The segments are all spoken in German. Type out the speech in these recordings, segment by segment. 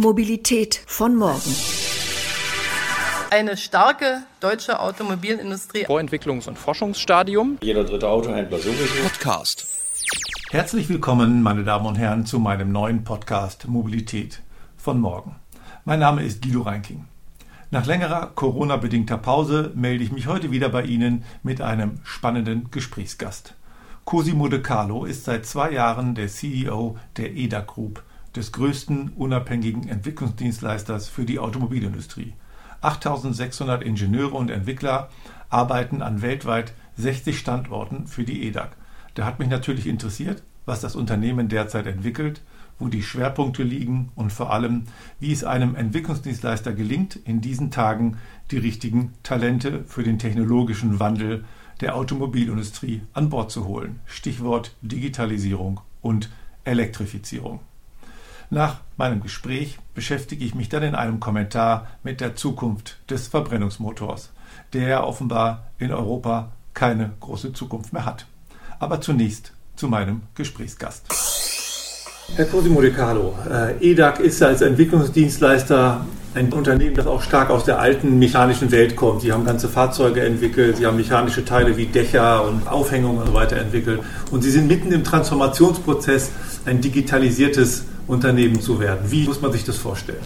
Mobilität von morgen. Eine starke deutsche Automobilindustrie. Vorentwicklungs- und Forschungsstadium. Jeder dritte Autohändler sowieso. Podcast. Herzlich willkommen, meine Damen und Herren, zu meinem neuen Podcast Mobilität von morgen. Mein Name ist Guido Reinking. Nach längerer Corona-bedingter Pause melde ich mich heute wieder bei Ihnen mit einem spannenden Gesprächsgast. Cosimo De Carlo ist seit zwei Jahren der CEO der EDA Group, des größten unabhängigen Entwicklungsdienstleisters für die Automobilindustrie. 8600 Ingenieure und Entwickler arbeiten an weltweit 60 Standorten für die EDAG. Da hat mich natürlich interessiert, was das Unternehmen derzeit entwickelt, wo die Schwerpunkte liegen und vor allem, wie es einem Entwicklungsdienstleister gelingt, in diesen Tagen die richtigen Talente für den technologischen Wandel der Automobilindustrie an Bord zu holen. Stichwort Digitalisierung und Elektrifizierung. Nach meinem Gespräch beschäftige ich mich dann in einem Kommentar mit der Zukunft des Verbrennungsmotors, der offenbar in Europa keine große Zukunft mehr hat. Aber zunächst zu meinem Gesprächsgast. Herr Cosimo De Carlo, äh, EDAC ist als Entwicklungsdienstleister ein Unternehmen, das auch stark aus der alten mechanischen Welt kommt. Sie haben ganze Fahrzeuge entwickelt, Sie haben mechanische Teile wie Dächer und Aufhängungen und so weiter entwickelt. Und Sie sind mitten im Transformationsprozess, ein digitalisiertes Unternehmen zu werden. Wie muss man sich das vorstellen?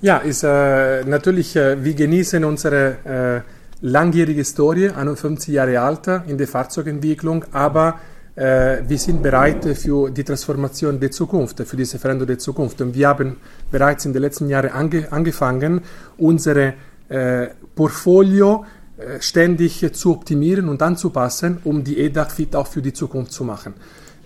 Ja, ist äh, natürlich, äh, wir genießen unsere äh, langjährige Historie, 51 Jahre alt in der Fahrzeugentwicklung, aber äh, wir sind bereit für die Transformation der Zukunft, für diese Veränderung der Zukunft. Und wir haben bereits in den letzten Jahren ange angefangen, unsere äh, Portfolio äh, ständig zu optimieren und anzupassen, um die EDAC fit auch für die Zukunft zu machen.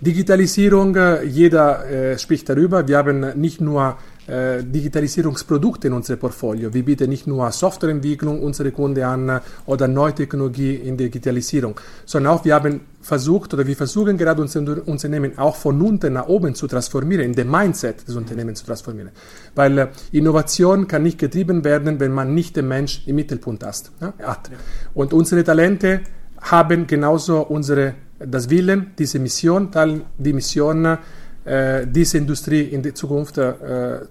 Digitalisierung, äh, jeder äh, spricht darüber. Wir haben nicht nur äh, Digitalisierungsprodukte in unserem Portfolio. Wir bieten nicht nur Softwareentwicklung unsere Kunden an oder neue Technologie in der Digitalisierung, sondern auch wir haben versucht oder wir versuchen gerade unser Unternehmen auch von unten nach oben zu transformieren, in dem Mindset des Unternehmens zu transformieren. Weil Innovation kann nicht getrieben werden, wenn man nicht den Mensch im Mittelpunkt hat. Ja? Und unsere Talente haben genauso unsere, das Willen, diese Mission, die Mission, äh, diese Industrie in die Zukunft äh,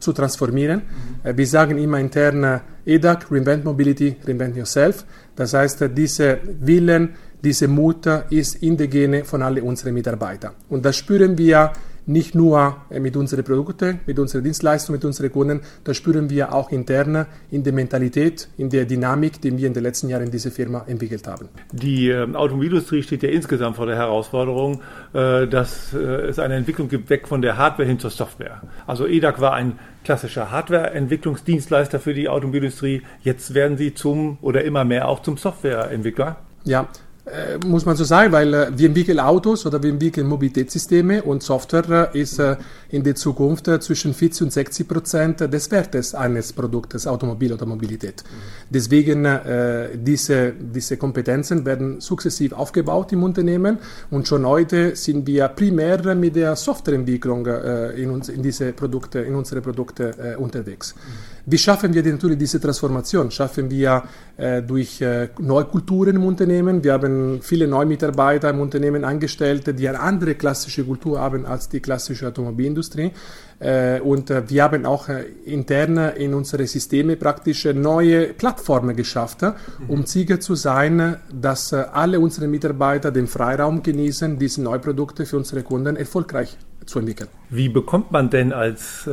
zu transformieren. Mhm. wir sagen immer intern äh, EDAC, Reinvent Mobility, Reinvent Yourself. Das heißt, diese Willen, diese Mut ist in der Gene von allen unseren Mitarbeitern. Und das spüren wir nicht nur äh, mit unseren Produkten, mit unseren Dienstleistungen, mit unseren Kunden, das spüren wir auch intern in der Mentalität, in der Dynamik, die wir in den letzten Jahren in dieser Firma entwickelt haben. Die äh, Automobilindustrie steht ja insgesamt vor der Herausforderung, äh, dass äh, es eine Entwicklung gibt, weg von der Hardware hin zur Software. Also EDAC war ein klassischer Hardware-Entwicklungsdienstleister für die Automobilindustrie. Jetzt werden sie zum oder immer mehr auch zum Softwareentwickler. Ja, äh, muss man so sagen, weil äh, wir entwickeln Autos oder wir entwickeln Mobilitätssysteme und Software äh, ist in der Zukunft zwischen 40 und 60 Prozent des Wertes eines Produktes Automobil oder Mobilität. Mhm. Deswegen diese, diese Kompetenzen werden sukzessiv aufgebaut im Unternehmen und schon heute sind wir primär mit der Softwareentwicklung in, uns, in diese Produkte, in unsere Produkte unterwegs. Mhm. Wie schaffen wir natürlich diese Transformation? Schaffen wir durch äh, Neukulturen im Unternehmen. Wir haben viele neue Mitarbeiter im Unternehmen angestellt, die eine andere klassische Kultur haben als die klassische Automobilindustrie. Äh, und äh, wir haben auch äh, intern in unsere Systeme praktisch neue Plattformen geschafft, mhm. um sicher zu sein, dass alle unsere Mitarbeiter den Freiraum genießen, diese neuen Produkte für unsere Kunden erfolgreich zu entwickeln. Wie bekommt man denn als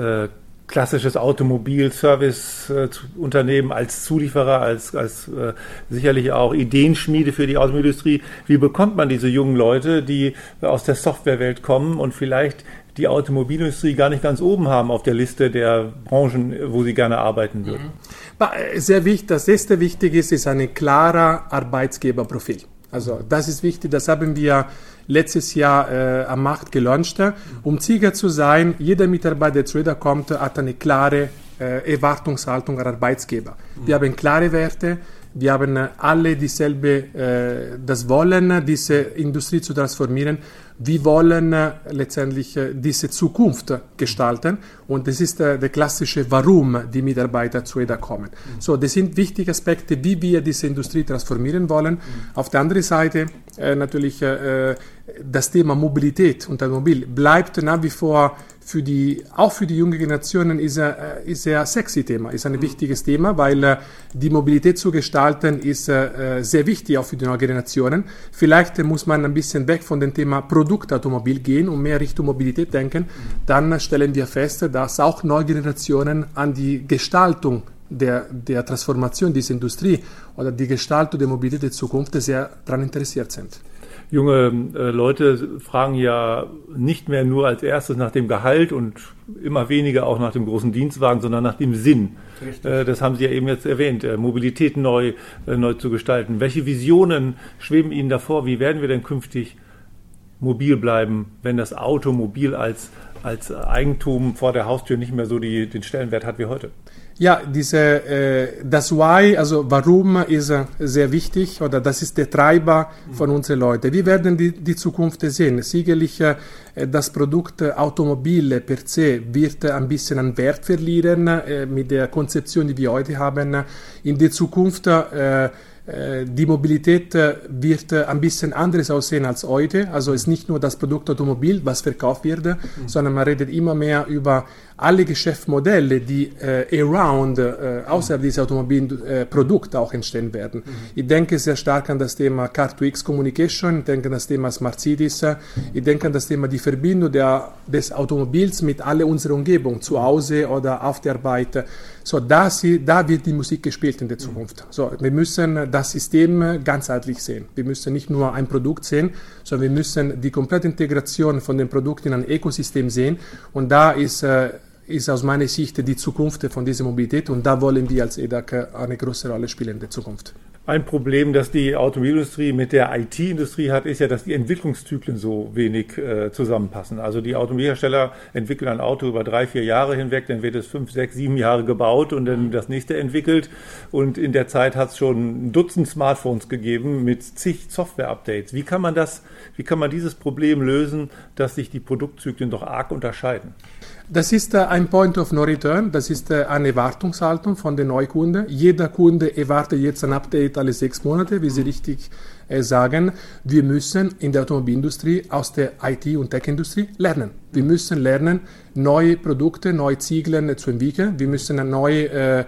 klassisches Automobil-Service-Unternehmen als Zulieferer, als, als äh, sicherlich auch Ideenschmiede für die Automobilindustrie. Wie bekommt man diese jungen Leute, die aus der Softwarewelt kommen und vielleicht die Automobilindustrie gar nicht ganz oben haben auf der Liste der Branchen, wo sie gerne arbeiten würden? Äh, sehr wichtig, das erste Wichtige ist, ist ein klarer Arbeitsgeberprofil. Also das ist wichtig, das haben wir letztes Jahr äh, am Markt gelauncht, um sicher zu sein, jeder Mitarbeiter, der zu Reda kommt, hat eine klare äh, Erwartungshaltung an Arbeitsgeber. Wir haben klare Werte, wir haben alle dieselbe, äh, das Wollen, diese Industrie zu transformieren. Wir wollen äh, letztendlich äh, diese Zukunft gestalten und das ist äh, der klassische Warum die Mitarbeiter zu EDA kommen. Mhm. So, das sind wichtige Aspekte, wie wir diese Industrie transformieren wollen. Mhm. Auf der anderen Seite äh, natürlich äh, das Thema Mobilität und Automobil bleibt nach wie vor für die, auch für die junge Generationen ist ein, ist ein sexy Thema, ist ein wichtiges Thema, weil die Mobilität zu gestalten ist sehr wichtig auch für die neuen Generationen. Vielleicht muss man ein bisschen weg von dem Thema Produktautomobil gehen und mehr Richtung Mobilität denken. Dann stellen wir fest, dass auch neue Generationen an die Gestaltung der, der Transformation dieser Industrie oder die Gestaltung der Mobilität der Zukunft sehr daran interessiert sind. Junge äh, Leute fragen ja nicht mehr nur als erstes nach dem Gehalt und immer weniger auch nach dem großen Dienstwagen, sondern nach dem Sinn. Äh, das haben Sie ja eben jetzt erwähnt, äh, Mobilität neu, äh, neu zu gestalten. Welche Visionen schweben Ihnen davor? Wie werden wir denn künftig mobil bleiben, wenn das Automobil als, als Eigentum vor der Haustür nicht mehr so die, den Stellenwert hat wie heute? Ja, diese, äh, das Why, also warum ist äh, sehr wichtig oder das ist der Treiber von unseren Leuten. Wir werden die, die Zukunft sehen. Sicherlich äh, das Produkt Automobil per se wird ein bisschen an Wert verlieren äh, mit der Konzeption, die wir heute haben. In der Zukunft äh, äh, die Mobilität äh, wird äh, ein bisschen anders aussehen als heute. Also es ist nicht nur das Produkt Automobil, was verkauft wird, mhm. sondern man redet immer mehr über alle Geschäftsmodelle, die äh, around, äh, außerhalb dieses Automobilprodukts auch entstehen werden. Mhm. Ich denke sehr stark an das Thema Car-to-X Communication, ich denke an das Thema Smart Cities, ich denke an das Thema die Verbindung der, des Automobils mit aller unserer Umgebung, zu Hause oder auf der Arbeit. So, da, sie, da wird die Musik gespielt in der Zukunft. So, wir müssen das System ganzheitlich sehen. Wir müssen nicht nur ein Produkt sehen, sondern wir müssen die komplette Integration von den Produkten in ein Ökosystem sehen. Und da ist, äh, ist aus meiner Sicht die Zukunft von dieser Mobilität und da wollen wir als EDAC eine große Rolle spielen in der Zukunft. Ein Problem, das die Automobilindustrie mit der IT-Industrie hat, ist ja, dass die Entwicklungszyklen so wenig äh, zusammenpassen. Also die Automobilhersteller entwickeln ein Auto über drei, vier Jahre hinweg, dann wird es fünf, sechs, sieben Jahre gebaut und dann das nächste entwickelt. Und in der Zeit hat es schon ein Dutzend Smartphones gegeben mit zig Software-Updates. Wie kann man das, wie kann man dieses Problem lösen, dass sich die Produktzyklen doch arg unterscheiden? Das ist äh, ein Point of No Return, das ist äh, eine Erwartungshaltung von den Neukunden. Jeder Kunde erwartet jetzt ein Update alle sechs Monate, wie Sie richtig äh, sagen. Wir müssen in der Automobilindustrie aus der IT- und Tech-Industrie lernen. Wir müssen lernen, neue Produkte, neue Ziegler zu entwickeln. Wir müssen neue äh,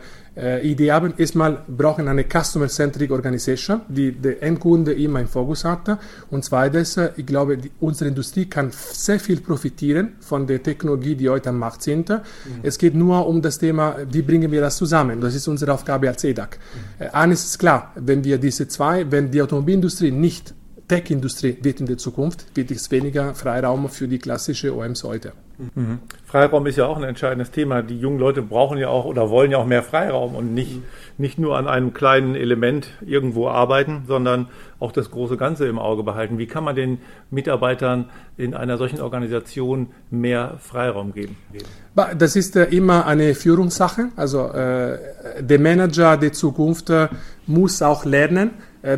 Idee haben. Erstmal brauchen eine Customer-Centric Organisation, die der Endkunde immer im Fokus hat. Und zweitens, ich glaube, die, unsere Industrie kann sehr viel profitieren von der Technologie, die heute am Markt sind. Mhm. Es geht nur um das Thema, wie bringen wir das zusammen? Das ist unsere Aufgabe als EDAC. Mhm. Äh, eines ist klar, wenn wir diese zwei, wenn die Automobilindustrie nicht Tech-Industrie wird in der Zukunft, wird es weniger Freiraum für die klassische OMs heute. Mhm. Freiraum ist ja auch ein entscheidendes Thema. Die jungen Leute brauchen ja auch oder wollen ja auch mehr Freiraum und nicht, mhm. nicht nur an einem kleinen Element irgendwo arbeiten, sondern auch das große Ganze im Auge behalten. Wie kann man den Mitarbeitern in einer solchen Organisation mehr Freiraum geben? Das ist äh, immer eine Führungssache. Also äh, der Manager der Zukunft äh, muss auch lernen,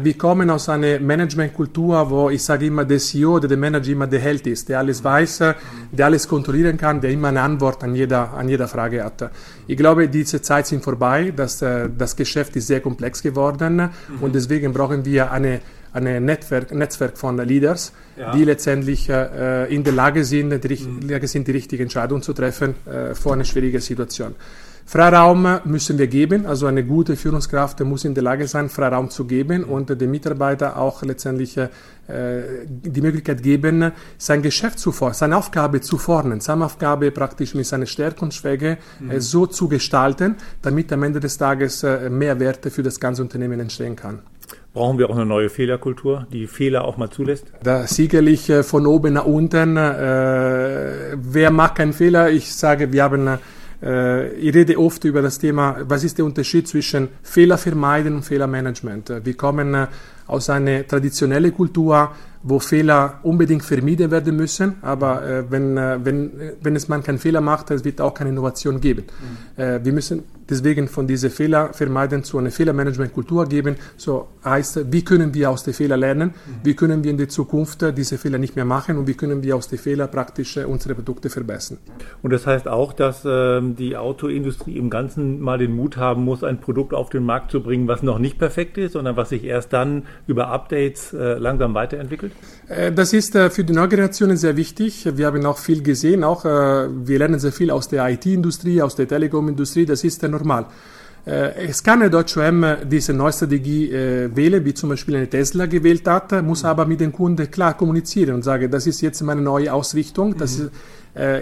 wir kommen aus einer Managementkultur, wo ich sage immer, der CEO oder der Manager immer der Held ist, der alles weiß, der alles kontrollieren kann, der immer eine Antwort an jeder, an jeder Frage hat. Ich glaube, diese Zeit sind vorbei, das, äh, das Geschäft ist sehr komplex geworden mhm. und deswegen brauchen wir eine ein Netzwerk, Netzwerk von Leaders, ja. die letztendlich äh, in der Lage sind, die, mhm. Lage sind, die richtige Entscheidung zu treffen äh, vor einer schwierigen Situation. Freiraum müssen wir geben, also eine gute Führungskraft muss in der Lage sein, Freiraum zu geben und den Mitarbeiter auch letztendlich äh, die Möglichkeit geben, sein Geschäft zu formen, seine Aufgabe zu formen, seine Aufgabe praktisch mit seinen Stärken und Schwächen äh, mhm. so zu gestalten, damit am Ende des Tages äh, mehr Werte für das ganze Unternehmen entstehen kann. Brauchen wir auch eine neue Fehlerkultur, die Fehler auch mal zulässt? Da sicherlich äh, von oben nach unten. Äh, wer macht keinen Fehler? Ich sage, wir haben äh, ich rede oft über das Thema, was ist der Unterschied zwischen Fehler vermeiden und Fehlermanagement. Wir kommen äh, aus einer traditionellen Kultur, wo Fehler unbedingt vermieden werden müssen, aber äh, wenn, äh, wenn, wenn es man keinen Fehler macht, es wird auch keine Innovation geben. Mhm. Äh, wir müssen deswegen von diesen Fehler vermeiden zu einer Fehlermanagementkultur geben. So heißt, wie können wir aus den Fehlern lernen? Mhm. Wie können wir in der Zukunft diese Fehler nicht mehr machen und wie können wir aus den Fehlern praktisch unsere Produkte verbessern? Und das heißt auch, dass äh, die Autoindustrie im Ganzen mal den Mut haben muss, ein Produkt auf den Markt zu bringen, was noch nicht perfekt ist, sondern was sich erst dann über Updates äh, langsam weiterentwickelt? Entwickelt? Äh, das ist äh, für die neue Generation sehr wichtig. Wir haben auch viel gesehen, auch äh, wir lernen sehr viel aus der IT-Industrie, aus der Telekom-Industrie, das ist normal. Es kann eine Deutsche OM diese neue Strategie wählen, wie zum Beispiel eine Tesla gewählt hat, muss aber mit dem Kunden klar kommunizieren und sagen, das ist jetzt meine neue Ausrichtung, das ist äh,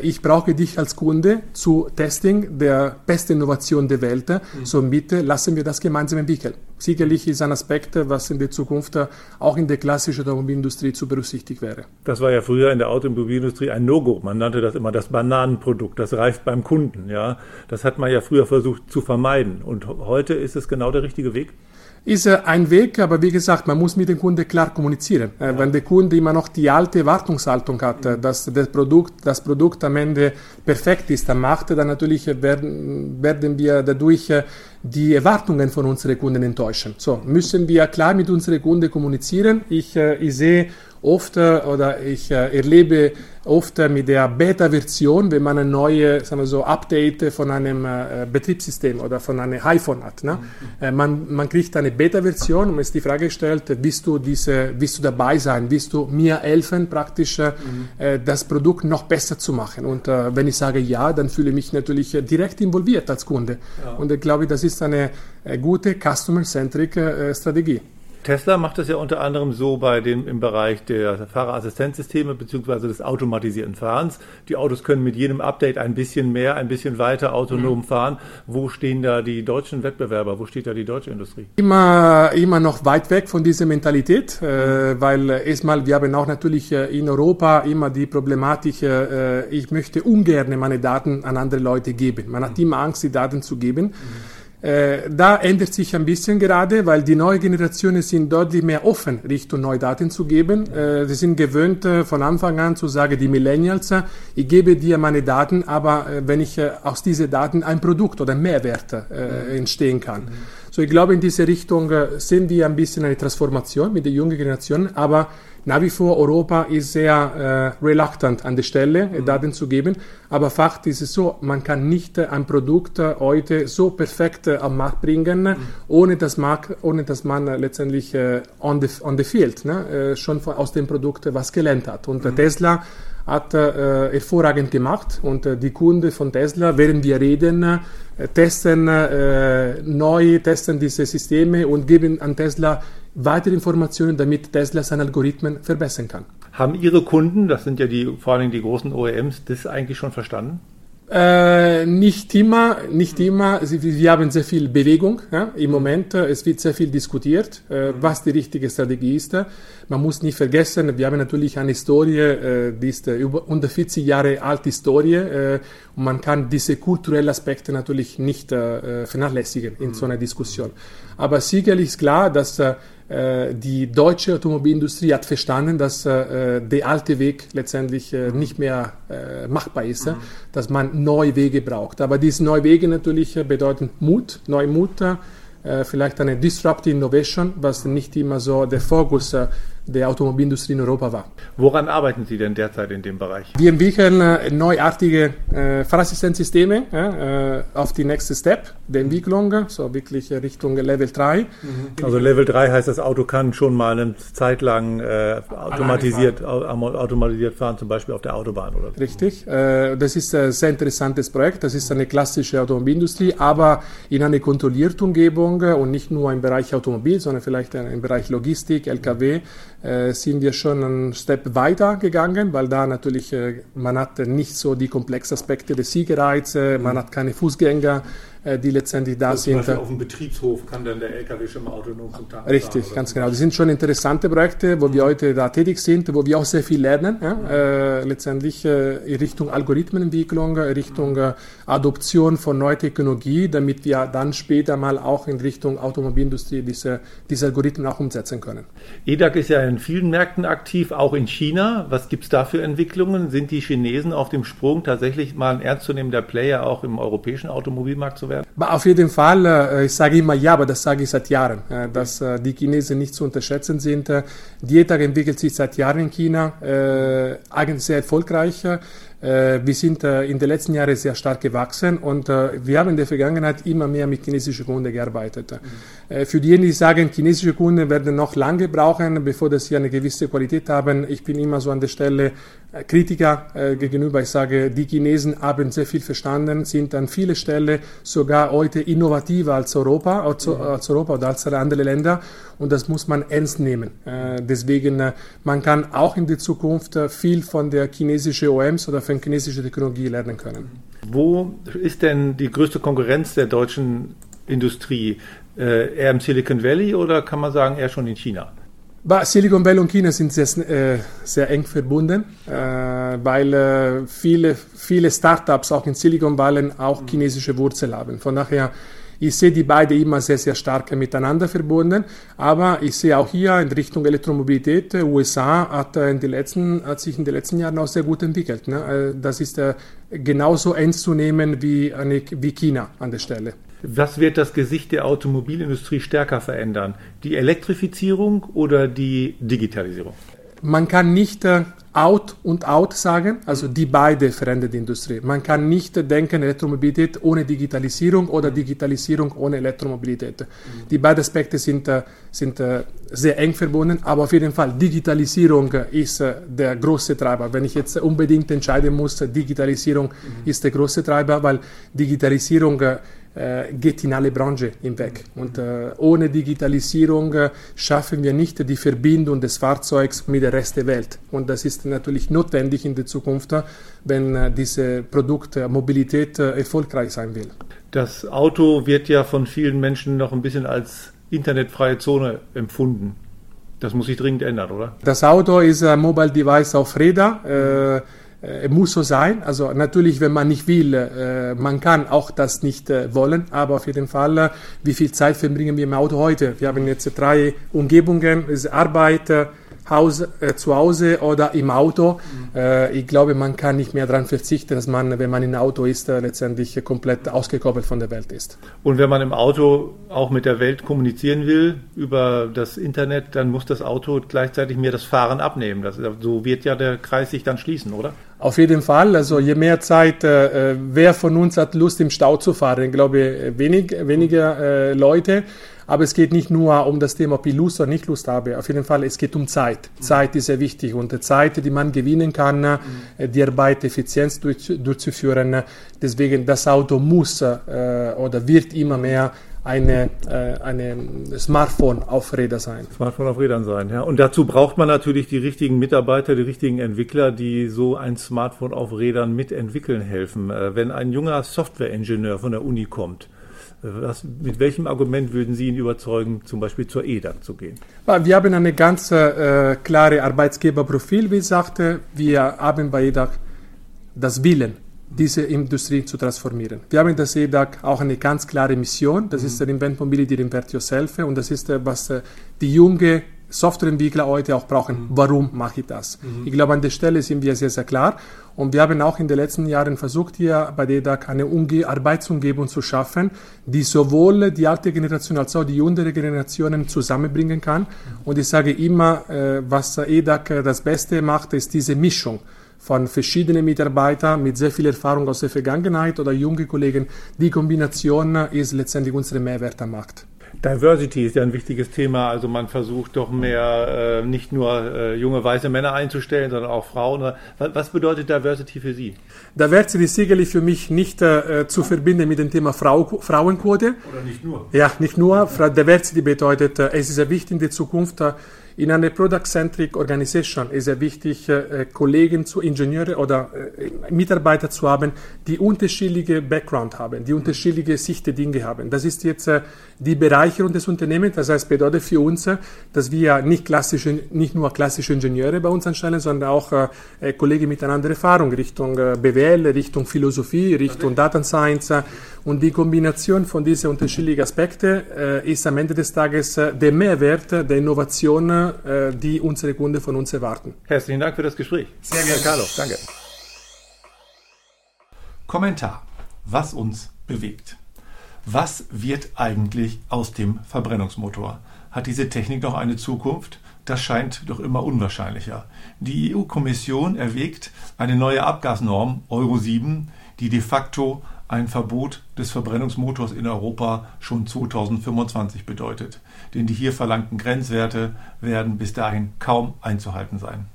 ich brauche dich als Kunde zu Testing der besten Innovation der Welt. Mhm. So bitte lassen wir das gemeinsam entwickeln. Sicherlich ist ein Aspekt, was in der Zukunft auch in der klassischen Automobilindustrie zu berücksichtigen wäre. Das war ja früher in der Automobilindustrie ein No-Go. Man nannte das immer das Bananenprodukt. Das reift beim Kunden. Ja, das hat man ja früher versucht zu vermeiden. Und heute ist es genau der richtige Weg ist ein Weg, aber wie gesagt, man muss mit dem Kunden klar kommunizieren. Äh, ja. Wenn der Kunde immer noch die alte Erwartungshaltung hat, mhm. dass das Produkt, das Produkt am Ende perfekt ist am Markt, dann natürlich werden, werden wir dadurch äh, die Erwartungen von unseren Kunden enttäuschen. So müssen wir klar mit unseren Kunden kommunizieren. Ich, äh, ich sehe oft oder ich äh, erlebe oft mit der Beta-Version, wenn man ein neues sagen wir so, Update von einem äh, Betriebssystem oder von einem iPhone hat. Ne? Mhm. man, man kriegt eine Beta-Version und ist die Frage gestellt, willst du, diese, willst du dabei sein, willst du mir helfen, praktisch mhm. das Produkt noch besser zu machen? Und wenn ich sage ja, dann fühle ich mich natürlich direkt involviert als Kunde. Ja. Und ich glaube, das ist eine gute Customer-Centric Strategie. Tesla macht das ja unter anderem so bei dem im Bereich der Fahrerassistenzsysteme bzw. des automatisierten Fahrens. Die Autos können mit jedem Update ein bisschen mehr, ein bisschen weiter autonom mhm. fahren. Wo stehen da die deutschen Wettbewerber? Wo steht da die deutsche Industrie? Immer, immer noch weit weg von dieser Mentalität, äh, weil äh, erstmal wir haben auch natürlich äh, in Europa immer die Problematik, äh, ich möchte ungern meine Daten an andere Leute geben. Man hat mhm. immer Angst, die Daten zu geben. Mhm. Äh, da ändert sich ein bisschen gerade, weil die neue Generationen sind deutlich mehr offen, Richtung neue Daten zu geben. Äh, sie sind gewöhnt, äh, von Anfang an zu sagen, die Millennials, ich gebe dir meine Daten, aber wenn ich aus diesen Daten ein Produkt oder Mehrwert entstehen kann. Mhm. So, ich glaube, in diese Richtung sehen wir ein bisschen eine Transformation mit der jungen Generation, aber nach wie vor Europa ist sehr äh, reluctant an der Stelle, mhm. Daten zu geben. Aber Fakt ist es so, man kann nicht äh, ein Produkt äh, heute so perfekt äh, am Markt bringen, mhm. ohne, dass Markt, ohne dass man äh, letztendlich äh, on, the, on the field ne, schon von, aus dem Produkt was gelernt hat. Und mhm. Tesla hat äh, hervorragend gemacht und äh, die Kunden von Tesla, während wir reden, äh, testen äh, neu, testen diese Systeme und geben an Tesla weitere Informationen, damit Tesla seine Algorithmen verbessern kann. Haben Ihre Kunden, das sind ja die, vor allem die großen OEMs, das eigentlich schon verstanden? Äh, nicht immer, nicht immer. Wir haben sehr viel Bewegung ja, im Moment. Äh, es wird sehr viel diskutiert, äh, was die richtige Strategie ist. Man muss nicht vergessen, wir haben natürlich eine Historie, äh, die ist äh, über unter 40 Jahre alte Historie äh, und man kann diese kulturellen Aspekte natürlich nicht vernachlässigen in so einer Diskussion. Aber sicherlich ist klar, dass äh, die deutsche Automobilindustrie hat verstanden, dass äh, der alte Weg letztendlich äh, nicht mehr äh, machbar ist, mhm. dass man neue Wege braucht. Aber diese neue Wege natürlich äh, bedeuten Mut, neue Mut, äh, vielleicht eine Disruptive Innovation, was nicht immer so der Fokus der Automobilindustrie in Europa war. Woran arbeiten Sie denn derzeit in dem Bereich? Wir entwickeln äh, neuartige äh, Fahrassistenzsysteme äh, auf die nächste Step der Entwicklung, so wirklich Richtung Level 3. Mhm. Also Level 3 heißt, das Auto kann schon mal eine Zeit lang äh, automatisiert, fahren. automatisiert fahren, zum Beispiel auf der Autobahn oder so. Richtig. Äh, das ist ein sehr interessantes Projekt. Das ist eine klassische Automobilindustrie, aber in einer kontrollierten Umgebung und nicht nur im Bereich Automobil, sondern vielleicht im Bereich Logistik, LKW äh, sind wir schon einen Step weiter gegangen, weil da natürlich äh, man hat nicht so die komplexen Aspekte des Siegereize, man hat keine Fußgänger, äh, die letztendlich da also sind. Zum Beispiel auf dem Betriebshof kann dann der LKW schon mal autonom zum Tag Richtig, fahren, ganz genau. Das sind schon interessante Projekte, wo mhm. wir heute da tätig sind, wo wir auch sehr viel lernen, ja? äh, letztendlich äh, in Richtung Algorithmenentwicklung, Richtung äh, Adoption von neuer Technologie, damit wir dann später mal auch in Richtung Automobilindustrie diese, diese Algorithmen auch umsetzen können. EDAC ist ja in vielen Märkten aktiv, auch in China. Was gibt es da für Entwicklungen? Sind die Chinesen auf dem Sprung, tatsächlich mal ein ernstzunehmender Player auch im europäischen Automobilmarkt zu werden? Werden? Auf jeden Fall, ich sage immer ja, aber das sage ich seit Jahren, dass die Chinesen nicht zu unterschätzen sind. Die ETAG entwickelt sich seit Jahren in China, eigentlich sehr erfolgreich. Äh, wir sind äh, in den letzten Jahren sehr stark gewachsen und äh, wir haben in der Vergangenheit immer mehr mit chinesischen Kunden gearbeitet. Mhm. Für diejenigen, die sagen, chinesische Kunden werden noch lange brauchen, bevor sie eine gewisse Qualität haben, ich bin immer so an der Stelle Kritiker gegenüber. Ich sage, die Chinesen haben sehr viel verstanden, sind an vielen Stellen sogar heute innovativer als Europa, als, mhm. als Europa oder als andere Länder und das muss man ernst nehmen. Deswegen, man kann auch in der Zukunft viel von der chinesischen OMs oder von chinesischer Technologie lernen können. Wo ist denn die größte Konkurrenz der deutschen Industrie? Äh, eher im Silicon Valley oder kann man sagen eher schon in China? Silicon Valley und China sind sehr, äh, sehr eng verbunden, äh, weil viele, viele Startups auch in Silicon Valley auch chinesische Wurzeln haben. Von daher ich sehe die beiden immer sehr, sehr stark miteinander verbunden, aber ich sehe auch hier in Richtung Elektromobilität, USA hat, in den letzten, hat sich in den letzten Jahren auch sehr gut entwickelt. Ne? Äh, das ist äh, genauso ernst zu nehmen wie, wie China an der Stelle. Was wird das Gesicht der Automobilindustrie stärker verändern? Die Elektrifizierung oder die Digitalisierung? Man kann nicht äh, out und out sagen, also die beide verändern die Industrie. Man kann nicht denken Elektromobilität ohne Digitalisierung oder Digitalisierung ohne Elektromobilität. Die beiden Aspekte sind, äh, sind äh, sehr eng verbunden, aber auf jeden Fall Digitalisierung ist der große Treiber. Wenn ich jetzt unbedingt entscheiden muss, Digitalisierung mhm. ist der große Treiber, weil Digitalisierung äh, geht in alle Branchen hinweg. Und äh, ohne Digitalisierung äh, schaffen wir nicht die Verbindung des Fahrzeugs mit dem Rest der Welt. Und das ist natürlich notwendig in der Zukunft, wenn äh, diese Produktmobilität äh, erfolgreich sein will. Das Auto wird ja von vielen Menschen noch ein bisschen als internetfreie Zone empfunden. Das muss sich dringend ändern, oder? Das Auto ist ein Mobile Device auf Räder. Äh, äh, muss so sein. Also natürlich, wenn man nicht will, äh, man kann auch das nicht äh, wollen, aber auf jeden Fall, äh, wie viel Zeit verbringen wir im Auto heute? Wir haben jetzt drei Umgebungen, Arbeit, Haus, äh, zu Hause oder im Auto. Mhm. Äh, ich glaube, man kann nicht mehr daran verzichten, dass man, wenn man im Auto ist, äh, letztendlich komplett ausgekoppelt von der Welt ist. Und wenn man im Auto auch mit der Welt kommunizieren will über das Internet, dann muss das Auto gleichzeitig mir das Fahren abnehmen. Das, so wird ja der Kreis sich dann schließen, oder? Auf jeden Fall. Also je mehr Zeit, äh, wer von uns hat Lust im Stau zu fahren? Ich glaube, wenig, weniger äh, Leute. Aber es geht nicht nur um das Thema, ob ich Lust oder nicht Lust habe. Auf jeden Fall, es geht um Zeit. Zeit ist sehr wichtig und Zeit, die man gewinnen kann, mhm. die Arbeit effizient durch, durchzuführen. Deswegen, das Auto muss äh, oder wird immer mehr eine, äh, eine Smartphone auf Rädern sein. Smartphone auf Rädern sein, ja. Und dazu braucht man natürlich die richtigen Mitarbeiter, die richtigen Entwickler, die so ein Smartphone auf Rädern mitentwickeln helfen. Äh, wenn ein junger Softwareingenieur von der Uni kommt, was, mit welchem Argument würden Sie ihn überzeugen, zum Beispiel zur EDAG zu gehen? Wir haben eine ganz äh, klare Arbeitsgeberprofil, wie ich sagte. Wir haben bei EDAG das Willen, diese Industrie zu transformieren. Wir haben in der EDAG auch eine ganz klare Mission. Das mhm. ist der Invent Mobility Invent Yourself. Und das ist, äh, was äh, die junge Softwareentwickler heute auch brauchen. Mhm. Warum mache ich das? Mhm. Ich glaube, an der Stelle sind wir sehr, sehr klar. Und wir haben auch in den letzten Jahren versucht, hier bei DEDAC eine Umge Arbeitsumgebung zu schaffen, die sowohl die alte Generation als auch die jüngere Generationen zusammenbringen kann. Mhm. Und ich sage immer, äh, was EDAC das Beste macht, ist diese Mischung von verschiedenen Mitarbeitern mit sehr viel Erfahrung aus der Vergangenheit oder junge Kollegen. Die Kombination ist letztendlich unsere Mehrwert am Markt. Diversity ist ja ein wichtiges Thema. Also man versucht doch mehr äh, nicht nur äh, junge weiße Männer einzustellen, sondern auch Frauen. Was bedeutet Diversity für Sie? Diversity ist sicherlich für mich nicht äh, zu verbinden mit dem Thema Frau, Frauenquote. Oder nicht nur? Ja, nicht nur. Diversity bedeutet, äh, es ist sehr wichtig in der Zukunft, äh, in einer Product-Centric Organisation ist es wichtig, äh, Kollegen zu Ingenieure oder äh, Mitarbeiter zu haben, die unterschiedliche Background haben, die unterschiedliche Sicht der Dinge haben. Das ist jetzt äh, die Bereicherung des Unternehmens. Das heißt, bedeutet für uns, dass wir nicht klassische, nicht nur klassische Ingenieure bei uns anstellen, sondern auch Kollegen mit einer anderen Erfahrung Richtung BWL, Richtung Philosophie, Richtung Data Science. Und die Kombination von diesen unterschiedlichen Aspekten äh, ist am Ende des Tages äh, der Mehrwert der Innovation, äh, die unsere Kunden von uns erwarten. Herzlichen Dank für das Gespräch. Sehr gerne. Carlo, danke. Kommentar. Was uns bewegt. Was wird eigentlich aus dem Verbrennungsmotor? Hat diese Technik noch eine Zukunft? Das scheint doch immer unwahrscheinlicher. Die EU-Kommission erwägt eine neue Abgasnorm Euro 7, die de facto ein Verbot des Verbrennungsmotors in Europa schon 2025 bedeutet. Denn die hier verlangten Grenzwerte werden bis dahin kaum einzuhalten sein.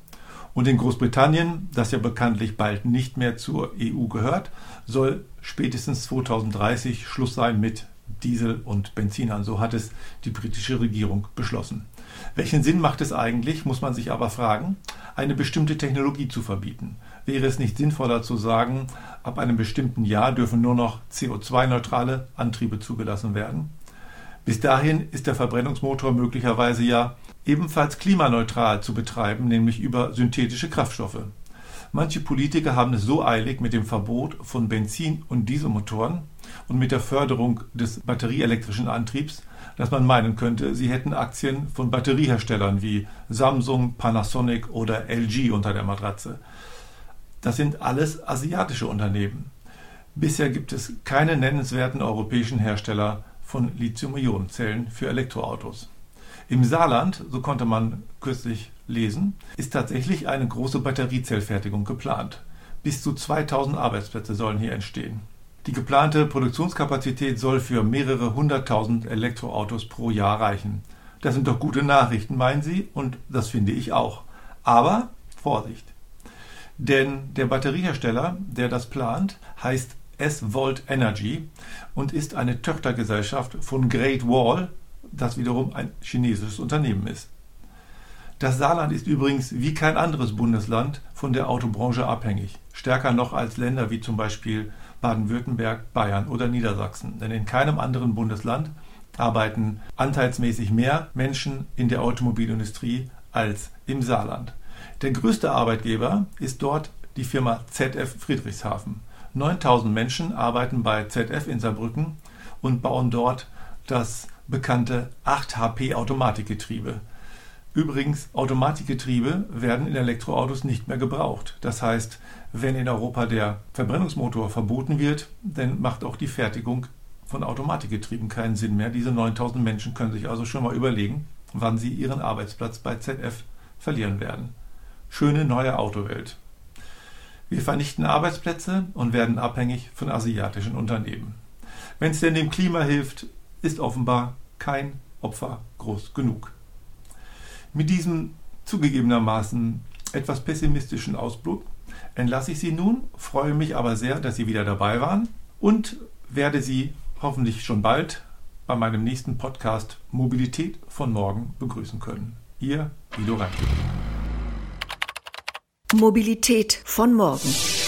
Und in Großbritannien, das ja bekanntlich bald nicht mehr zur EU gehört, soll spätestens 2030 Schluss sein mit Diesel und Benzinern. So hat es die britische Regierung beschlossen. Welchen Sinn macht es eigentlich, muss man sich aber fragen, eine bestimmte Technologie zu verbieten? Wäre es nicht sinnvoller zu sagen, ab einem bestimmten Jahr dürfen nur noch CO2-neutrale Antriebe zugelassen werden? Bis dahin ist der Verbrennungsmotor möglicherweise ja ebenfalls klimaneutral zu betreiben, nämlich über synthetische Kraftstoffe. Manche Politiker haben es so eilig mit dem Verbot von Benzin- und Dieselmotoren und mit der Förderung des batterieelektrischen Antriebs, dass man meinen könnte, sie hätten Aktien von Batterieherstellern wie Samsung, Panasonic oder LG unter der Matratze. Das sind alles asiatische Unternehmen. Bisher gibt es keine nennenswerten europäischen Hersteller von Lithium-Ionen-Zellen für Elektroautos. Im Saarland, so konnte man kürzlich lesen, ist tatsächlich eine große Batteriezellfertigung geplant. Bis zu 2000 Arbeitsplätze sollen hier entstehen. Die geplante Produktionskapazität soll für mehrere hunderttausend Elektroautos pro Jahr reichen. Das sind doch gute Nachrichten, meinen Sie? Und das finde ich auch. Aber Vorsicht! Denn der Batteriehersteller, der das plant, heißt S-Volt Energy und ist eine Töchtergesellschaft von Great Wall, das wiederum ein chinesisches Unternehmen ist. Das Saarland ist übrigens wie kein anderes Bundesland von der Autobranche abhängig, stärker noch als Länder wie zum Beispiel Baden-Württemberg, Bayern oder Niedersachsen. Denn in keinem anderen Bundesland arbeiten anteilsmäßig mehr Menschen in der Automobilindustrie als im Saarland. Der größte Arbeitgeber ist dort die Firma ZF Friedrichshafen. 9000 Menschen arbeiten bei ZF in Saarbrücken und bauen dort das bekannte 8 HP Automatikgetriebe. Übrigens, Automatikgetriebe werden in Elektroautos nicht mehr gebraucht. Das heißt, wenn in Europa der Verbrennungsmotor verboten wird, dann macht auch die Fertigung von Automatikgetrieben keinen Sinn mehr. Diese 9000 Menschen können sich also schon mal überlegen, wann sie ihren Arbeitsplatz bei ZF verlieren werden. Schöne neue Autowelt. Wir vernichten Arbeitsplätze und werden abhängig von asiatischen Unternehmen. Wenn es denn dem Klima hilft, ist offenbar kein Opfer groß genug. Mit diesem zugegebenermaßen etwas pessimistischen Ausblick entlasse ich Sie nun, freue mich aber sehr, dass Sie wieder dabei waren und werde Sie hoffentlich schon bald bei meinem nächsten Podcast Mobilität von morgen begrüßen können. Ihr Guido Reinke. Mobilität von morgen.